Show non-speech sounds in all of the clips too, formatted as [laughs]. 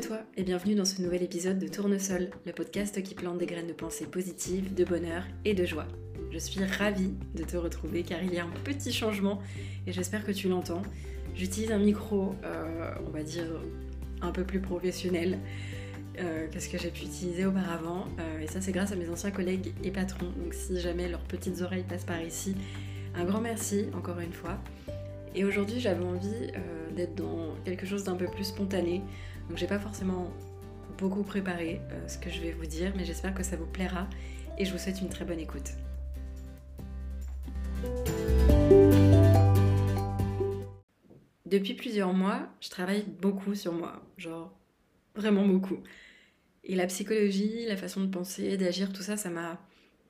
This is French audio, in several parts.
toi et bienvenue dans ce nouvel épisode de Tournesol, le podcast qui plante des graines de pensée positives, de bonheur et de joie. Je suis ravie de te retrouver car il y a un petit changement et j'espère que tu l'entends. J'utilise un micro, euh, on va dire, un peu plus professionnel euh, que ce que j'ai pu utiliser auparavant. Euh, et ça, c'est grâce à mes anciens collègues et patrons. Donc, si jamais leurs petites oreilles passent par ici, un grand merci encore une fois. Et aujourd'hui, j'avais envie d'être dans quelque chose d'un peu plus spontané. Donc, j'ai pas forcément beaucoup préparé ce que je vais vous dire, mais j'espère que ça vous plaira et je vous souhaite une très bonne écoute. Depuis plusieurs mois, je travaille beaucoup sur moi, genre vraiment beaucoup. Et la psychologie, la façon de penser, d'agir, tout ça, ça m'a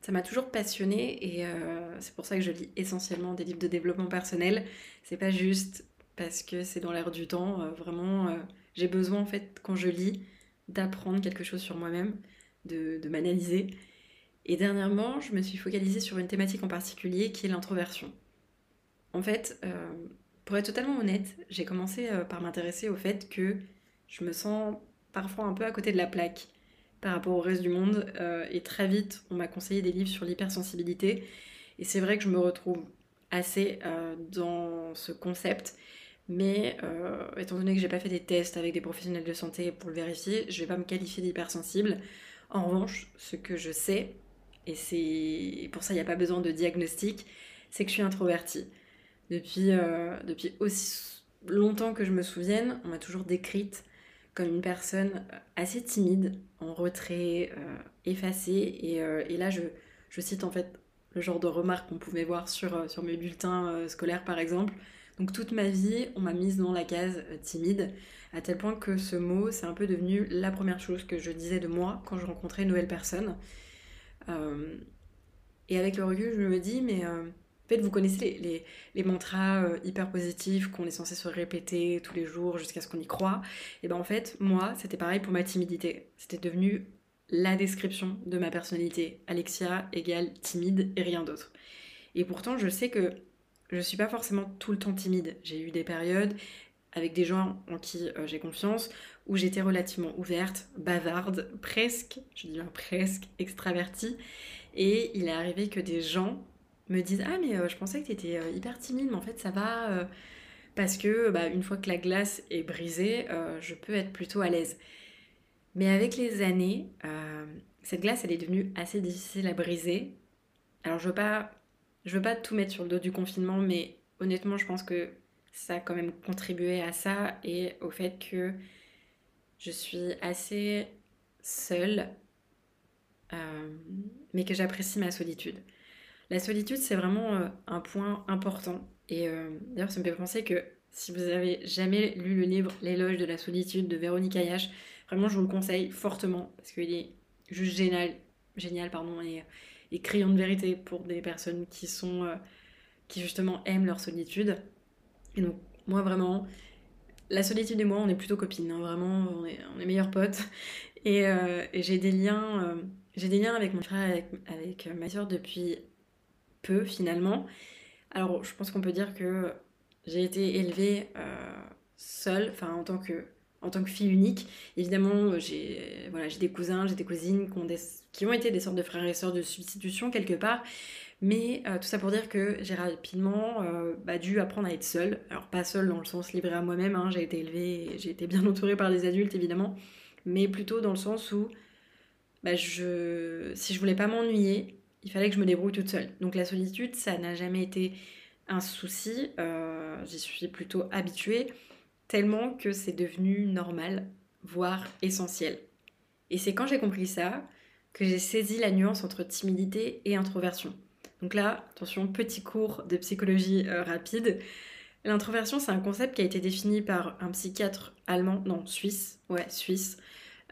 ça m'a toujours passionnée et euh, c'est pour ça que je lis essentiellement des livres de développement personnel. C'est pas juste parce que c'est dans l'air du temps, euh, vraiment euh, j'ai besoin en fait quand je lis d'apprendre quelque chose sur moi-même, de, m'analyser. Et dernièrement, je me suis focalisée sur une thématique en particulier qui est l'introversion. En fait, pour être totalement honnête, j'ai commencé euh, par m'intéresser au fait que je me sens parfois un peu à côté de la plaque par rapport au reste du monde. Euh, et très vite, on m'a conseillé des livres sur l'hypersensibilité. Et c'est vrai que je me retrouve assez euh, dans ce concept. Mais étant donné que j'ai pas fait des tests avec des professionnels de santé pour le vérifier, je vais pas me qualifier d'hypersensible. En revanche, ce que je sais, et c'est pour ça il n'y a pas besoin de diagnostic, c'est que je suis introvertie. Depuis, euh, depuis aussi longtemps que je me souvienne, on m'a toujours décrite comme une personne assez timide, en retrait, euh, effacée. Et, euh, et là, je, je, cite en fait le genre de remarques qu'on pouvait voir sur, sur mes bulletins scolaires, par exemple. Donc toute ma vie, on m'a mise dans la case timide, à tel point que ce mot, c'est un peu devenu la première chose que je disais de moi quand je rencontrais une nouvelle personne. et avec le recul, je me dis, mais fait, vous connaissez les, les, mantras euh, hyper positifs qu'on est censé se répéter tous les jours jusqu'à ce qu'on y croit. Et ben en fait, moi, c'était pareil pour ma timidité. C'était devenu la description de ma personnalité. Alexia égale timide et rien d'autre. Et pourtant, je sais que je suis pas forcément tout le temps timide. J'ai eu des périodes avec des gens en qui euh, j'ai confiance, où j'étais relativement ouverte, bavarde, presque, je dis bien presque, extravertie. Et il est arrivé que des gens me disent Ah, mais euh, je pensais que tu étais euh, hyper timide, mais en fait, ça va. Euh, parce que bah, une fois que la glace est brisée, je peux être plutôt à l'aise. Mais avec les années, cette glace, elle est devenue assez difficile à briser. Alors, je veux pas, je veux pas tout mettre sur le dos du confinement, mais honnêtement, je pense que ça a quand même contribué à ça et au fait que je suis assez seule, mais que j'apprécie ma solitude. La solitude, c'est vraiment euh, un point important. Et euh, d'ailleurs, ça me fait penser que si vous avez jamais lu le livre L'éloge de la solitude de Véronique Ayache, vraiment, je vous le conseille fortement parce qu'il est juste génial, génial pardon, et, et crayon de vérité pour des personnes qui sont euh, qui justement aiment leur solitude. Et donc, moi vraiment, la solitude et moi, on est plutôt copines, hein, vraiment, on est, meilleurs potes. Et, j'ai des liens, j'ai des liens avec mon frère, avec, avec ma soeur depuis peu finalement. Alors je pense qu'on peut dire que j'ai été élevée euh, seule, enfin en tant que en tant que fille unique. Évidemment, j'ai voilà, j'ai des cousins, j'ai des cousines qui ont, été des sortes de frères et sœurs de substitution quelque part. Mais euh, tout ça pour dire que j'ai rapidement euh, bah, dû apprendre à être seule. Alors pas seule dans le sens livré à moi-même, hein. j'ai été élevée, j'ai été bien [laughs] entourée par des adultes évidemment, mais plutôt dans le sens où bah, je, si je voulais pas m'ennuyer, il fallait que je me débrouille toute seule. Donc la solitude, ça n'a jamais été un souci, euh, j'y suis plutôt habituée, tellement que c'est devenu normal, voire essentiel. Et c'est quand j'ai compris ça que j'ai saisi la nuance entre timidité et introversion. Donc là, attention, petit cours de psychologie euh, rapide. L'introversion, c'est un concept qui a été défini par un psychiatre allemand, non, suisse, ouais, suisse,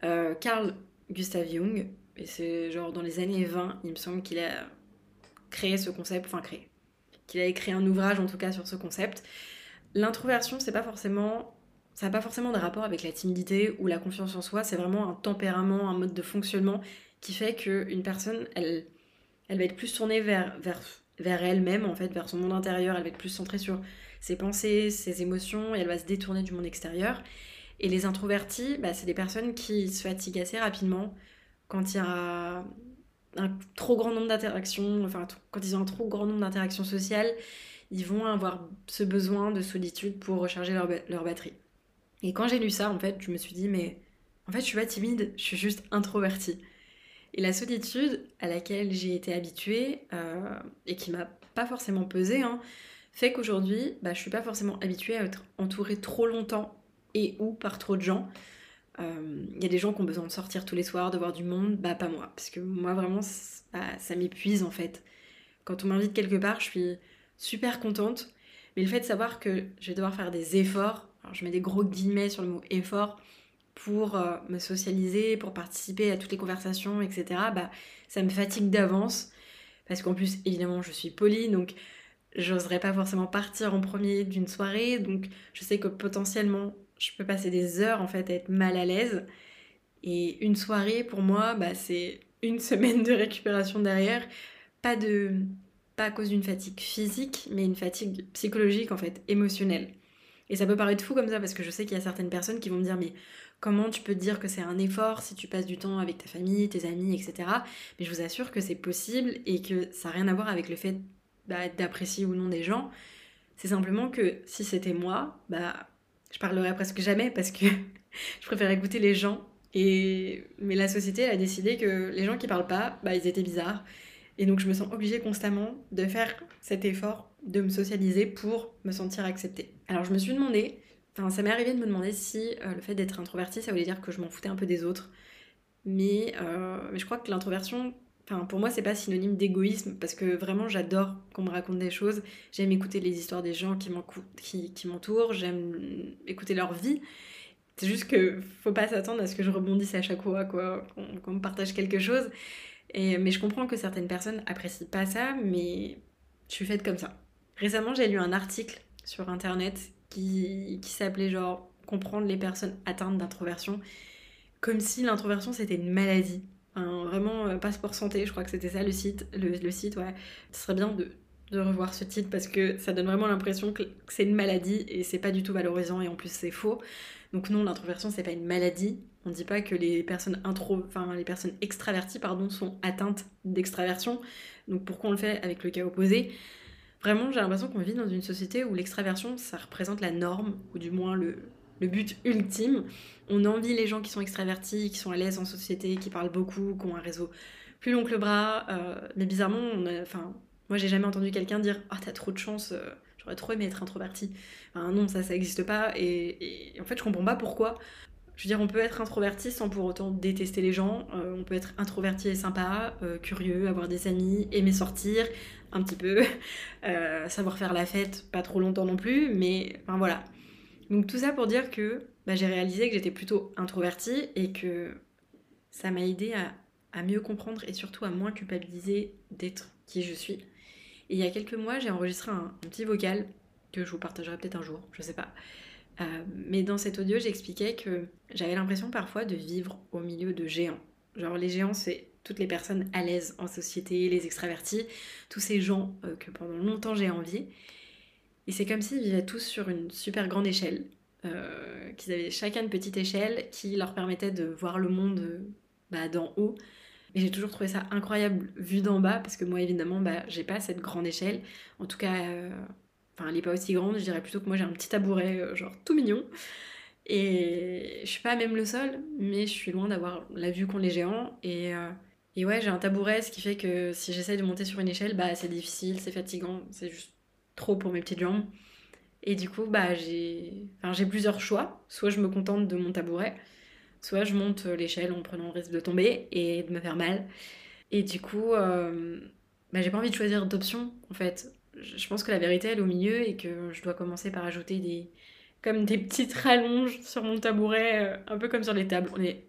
euh, Carl Gustav Jung, et c'est genre dans les années 20, il me semble qu'il a créé ce concept, enfin créé, qu'il a écrit un ouvrage en tout cas sur ce concept. L'introversion, c'est pas forcément ça n'a pas forcément de rapport avec la timidité ou la confiance en soi, c'est vraiment un tempérament, un mode de fonctionnement qui fait qu'une personne, elle, va être plus tournée vers elle-même, en fait, vers son monde intérieur, elle va être plus centrée sur ses pensées, ses émotions, et elle va se détourner du monde extérieur. Et les introvertis, bah, c'est des personnes qui se fatiguent assez rapidement quand il y a un trop grand nombre d'interactions, enfin quand ils ont un trop grand nombre d'interactions sociales, ils vont avoir ce besoin de solitude pour recharger leur, leur batterie. Et quand j'ai lu ça, en fait, je me suis dit, mais en fait, je suis pas timide, je suis juste introvertie. Et la solitude à laquelle j'ai été habituée euh, et qui m'a pas forcément pesé, hein, fait qu'aujourd'hui, bah, je suis pas forcément habituée à être entourée trop longtemps et ou par trop de gens. Il euh, y a des gens qui ont besoin de sortir tous les soirs, de voir du monde, bah pas moi. Parce que moi vraiment, bah, ça m'épuise en fait. Quand on m'invite quelque part, je suis super contente. Mais le fait de savoir que je vais devoir faire des efforts, je mets des gros guillemets sur le mot effort, pour euh, me socialiser, pour participer à toutes les conversations, etc., bah, ça me fatigue d'avance. Parce qu'en plus, évidemment, je suis polie, donc j'oserais pas forcément partir en premier d'une soirée. Donc je sais que potentiellement, je peux passer des heures en fait à être mal à l'aise. Et une soirée, pour moi, bah, c'est une [laughs] semaine de récupération derrière. Pas de pas à cause d'une fatigue physique, mais une fatigue psychologique en fait, émotionnelle. Et ça peut paraître fou comme ça parce que je sais qu'il y a certaines personnes qui vont me dire mais comment tu peux dire que c'est un effort si tu passes du temps avec ta famille, tes amis, etc. Mais je vous assure que c'est possible et que ça n'a rien à voir avec le fait bah, d'apprécier ou non des gens. C'est simplement que si c'était moi, bah je parlerais presque jamais parce que [laughs] je préfère écouter les gens. Et mais la société a décidé que les gens qui parlent pas, bah ils étaient bizarres. Et donc je me sens obligée constamment de faire cet effort de me socialiser pour me sentir acceptée. Alors je me suis demandé, enfin ça m'est arrivé de me demander si euh, le fait d'être introvertie ça voulait dire que je m'en foutais un peu des autres. Mais, euh, mais je crois que l'introversion, enfin pour moi c'est pas synonyme d'égoïsme parce que vraiment j'adore qu'on me raconte des choses. J'aime écouter les histoires des gens qui m'entourent, j'aime écouter leur vie. C'est juste que faut pas s'attendre à ce que je rebondisse à chaque fois, quoi, qu'on me partage quelque chose. Mais je comprends que certaines personnes apprécient pas ça, mais je suis faite comme ça. Récemment, j'ai lu un article sur internet qui, qui s'appelait genre comprendre les personnes atteintes d'introversion, comme si l'introversion c'était une maladie. vraiment, euh, passeport santé, je crois que c'était ça le site. Le, site, ouais. Ce serait bien de, de, revoir ce titre parce que ça donne vraiment l'impression que, c'est une maladie et c'est pas du tout valorisant et en plus c'est faux. Donc non, l'introversion c'est pas une maladie, on ne dit pas que les personnes intro, les personnes extraverties sont atteintes d'extraversion. Donc pourquoi on le fait avec le cas opposé? Vraiment, j'ai l'impression qu'on vit dans une société où l'extraversion ça représente la norme ou du moins le, but ultime. On envie les gens qui sont extravertis, qui sont à l'aise en société, qui parlent beaucoup, qui ont un réseau plus long que le bras. Euh, mais bizarrement, enfin, moi j'ai jamais entendu quelqu'un dire Ah, oh, t'as trop de chance, euh, j'aurais trop aimé être introverti. Enfin, non, ça, ça n'existe pas. Et, et, en fait, je comprends pas pourquoi. Je veux dire, on peut être introverti sans pour autant détester les gens. Euh, on peut être introverti et sympa, euh, curieux, avoir des amis, aimer sortir un petit peu, [laughs] euh, savoir faire la fête, pas trop longtemps non plus, mais enfin voilà. Donc tout ça pour dire que bah, j'ai réalisé que j'étais plutôt introvertie et que ça m'a aidé à, mieux comprendre et surtout à moins culpabiliser d'être qui je suis. Et il y a quelques mois, j'ai enregistré un, un petit vocal que je vous partagerai peut-être un jour, je sais pas. Euh, mais dans cet audio, j'expliquais que j'avais l'impression parfois de vivre au milieu de géants. Genre les géants, c'est toutes les personnes à l'aise en société, les extravertis, tous ces gens euh, que pendant longtemps j'ai envié. Et c'est comme s'ils vivaient tous sur une super grande échelle, euh, qu'ils avaient chacun une petite échelle qui leur permettait de voir le monde bah, d'en haut. Et j'ai toujours trouvé ça incroyable vu d'en bas, parce que moi évidemment, bah, j'ai pas cette grande échelle. En tout cas, Enfin, elle est pas aussi grande, je dirais plutôt que moi j'ai un petit tabouret, euh, genre tout mignon. Et je suis pas même le sol, mais je suis loin d'avoir la vue qu'ont les géants. Et, euh, et ouais, j'ai un tabouret, ce qui fait que si j'essaye de monter sur une échelle, bah c'est difficile, c'est fatigant, c'est juste trop pour mes petites jambes. Et du coup, bah j'ai enfin, plusieurs choix. Soit je me contente de mon tabouret, soit je monte l'échelle en prenant le risque de tomber et de me faire mal. Et du coup, euh, bah, j'ai pas envie de choisir d'option en fait je pense que la vérité elle est au milieu et que je dois commencer par ajouter des comme des petites [laughs] rallonges sur mon tabouret, euh, un peu comme sur les tables. On est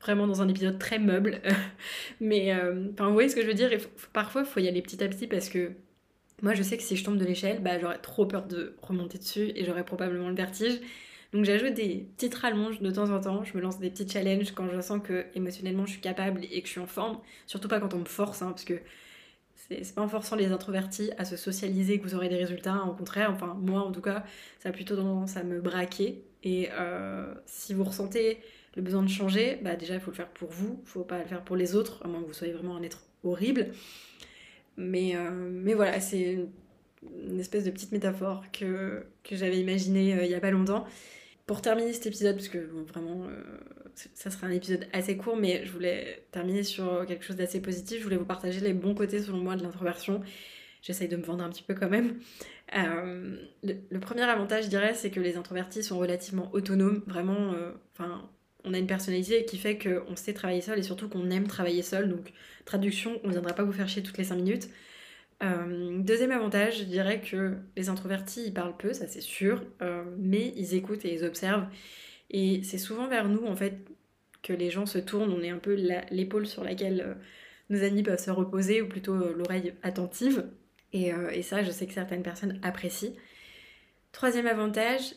vraiment dans un épisode très meuble, [laughs] mais euh, vous voyez ce que je veux dire? parfois il faut y aller petit à petit parce que moi je sais que si je tombe de l'échelle, bah j'aurais trop peur de remonter dessus et j'aurais probablement le vertige. Donc j'ajoute des petites rallonges de temps en temps, je me lance des petits challenges quand je sens que émotionnellement je suis capable et que je suis en forme, surtout pas quand on me force, hein, parce que c'est pas en forçant les introvertis à se socialiser que vous aurez des résultats. Au contraire, enfin, moi en tout cas, ça a plutôt tendance à me braquer. Et euh, si vous ressentez le besoin de changer, bah déjà, il faut le faire pour vous, il faut pas le faire pour les autres, à moins que vous soyez vraiment un être horrible. Mais, euh, mais voilà, c'est une espèce de petite métaphore que, que j'avais imaginée euh, il y a pas longtemps. Pour terminer cet épisode, parce que vraiment, ça sera un épisode assez court, mais je voulais terminer sur quelque chose d'assez positif. Je voulais vous partager les bons côtés, selon moi, de l'introversion. J'essaye de me vendre un petit peu quand même. Euh, le, premier avantage, je dirais, c'est que les introvertis sont relativement autonomes. Vraiment, euh, enfin, on a une personnalité qui fait qu'on sait travailler seul et surtout qu'on aime travailler seul. Donc, traduction, on ne viendra pas vous faire chier toutes les 5 minutes. Euh, deuxième avantage, je dirais que les introvertis, parlent peu, ça c'est sûr, mais ils écoutent et ils observent. Et c'est souvent vers nous, en fait, que les gens se tournent. On est un peu l'épaule sur laquelle euh, nos amis peuvent se reposer, ou plutôt euh, l'oreille attentive. Euh, et, ça, je sais que certaines personnes apprécient. Troisième avantage,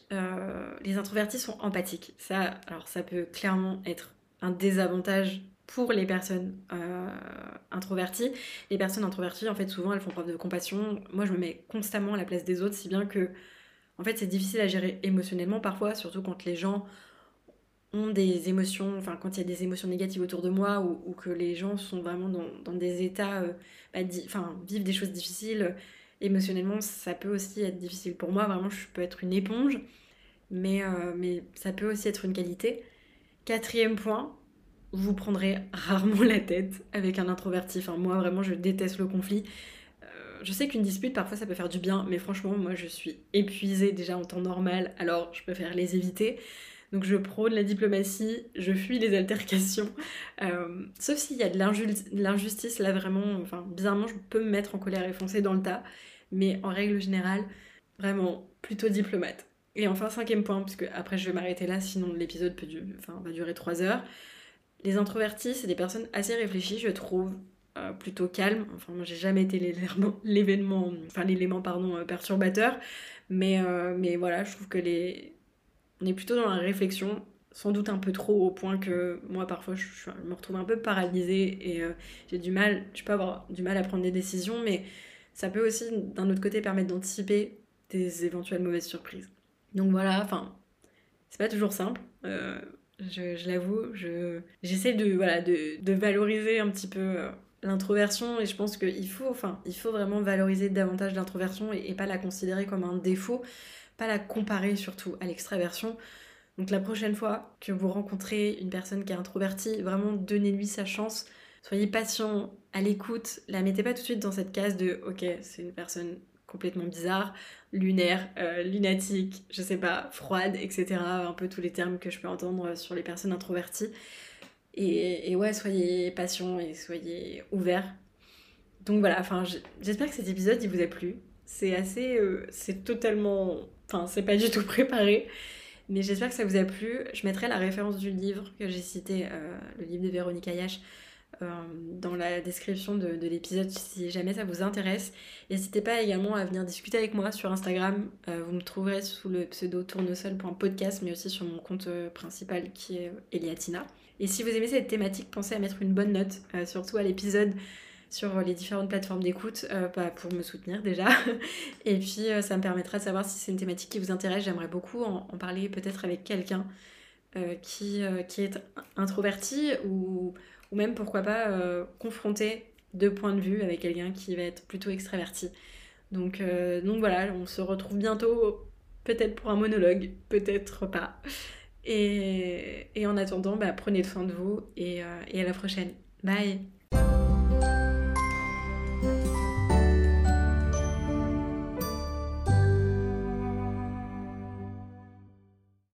les introvertis sont empathiques. Ça, alors ça peut clairement être un désavantage pour les personnes introverties. Les personnes introverties, en fait, souvent, elles font preuve de compassion. Moi, je me mets constamment à la place des autres, si bien que en fait, c'est difficile à gérer émotionnellement parfois, surtout quand les gens ont des émotions, enfin quand il y a des émotions négatives autour de moi ou, que les gens sont vraiment dans, des états, euh, bah, enfin vivent des choses difficiles émotionnellement, ça peut aussi être difficile pour moi. Vraiment, je peux être une éponge, mais, euh, mais ça peut aussi être une qualité. Quatrième point, vous prendrez rarement la tête avec un introverti. Enfin, moi, vraiment, je déteste le conflit je sais qu'une dispute, parfois, ça peut faire du bien, mais franchement, moi, je suis épuisée déjà en temps normal, alors je préfère les éviter. Donc je prône la diplomatie, je fuis les altercations. Euh, sauf s'il y a de l'injustice, là vraiment, enfin bizarrement je peux me mettre en colère et foncer dans le tas. Mais en règle générale, vraiment plutôt diplomate. Et enfin cinquième point, puisque après je vais m'arrêter là, sinon l'épisode peut enfin, va durer trois heures. Les introvertis, c'est des personnes assez réfléchies, je trouve. Euh, plutôt calme. Enfin, moi, j'ai jamais été l'événement, enfin l'élément pardon euh, perturbateur, mais euh, mais voilà, je trouve que les, on est plutôt dans la réflexion, sans doute un peu trop au point que moi parfois je, me retrouve un peu paralysée et j'ai du mal, je peux avoir du mal à prendre des décisions, mais ça peut aussi d'un autre côté permettre d'anticiper des éventuelles mauvaises surprises. Donc voilà, enfin, c'est pas toujours simple. Je, l'avoue, j'essaie de, valoriser un petit peu l'introversion et je pense qu'il faut, enfin, il faut vraiment valoriser davantage l'introversion et, pas la considérer comme un défaut, pas la comparer surtout à l'extraversion. Donc la prochaine fois que vous rencontrez une personne qui est introvertie, vraiment donnez-lui sa chance, soyez patient, à l'écoute, la mettez pas tout de suite dans cette case de ok, c'est une personne complètement bizarre, lunaire, euh, lunatique, je sais pas, froide, etc. Un peu tous les termes que je peux entendre sur les personnes introverties. Et, ouais, soyez patient et soyez ouverts. Donc voilà, enfin, j'espère que cet épisode il vous a plu. C'est assez. Euh, c'est totalement. Enfin, c'est pas du tout préparé. Mais j'espère que ça vous a plu. Je mettrai la référence du livre que j'ai cité, euh, le livre de Véronique Ayache, dans la description de, de l'épisode si jamais ça vous intéresse. N'hésitez pas également à venir discuter avec moi sur Instagram. vous me trouverez sous le pseudo tournesol.podcast, mais aussi sur mon compte principal qui est Eliatina. Et si vous aimez cette thématique, pensez à mettre une bonne note, euh, surtout à l'épisode sur les différentes plateformes d'écoute euh, bah, pour me soutenir déjà. [laughs] Et puis euh, ça me permettra de savoir si c'est une thématique qui vous intéresse. J'aimerais beaucoup en, parler peut-être avec quelqu'un qui, qui est introverti ou, ou même pourquoi pas confronter deux points de vue avec quelqu'un qui va être plutôt extraverti. Donc, donc voilà, on se retrouve bientôt peut-être pour un monologue, peut-être pas. Et, en attendant, bah, prenez soin de vous et, euh, et à la prochaine. Bye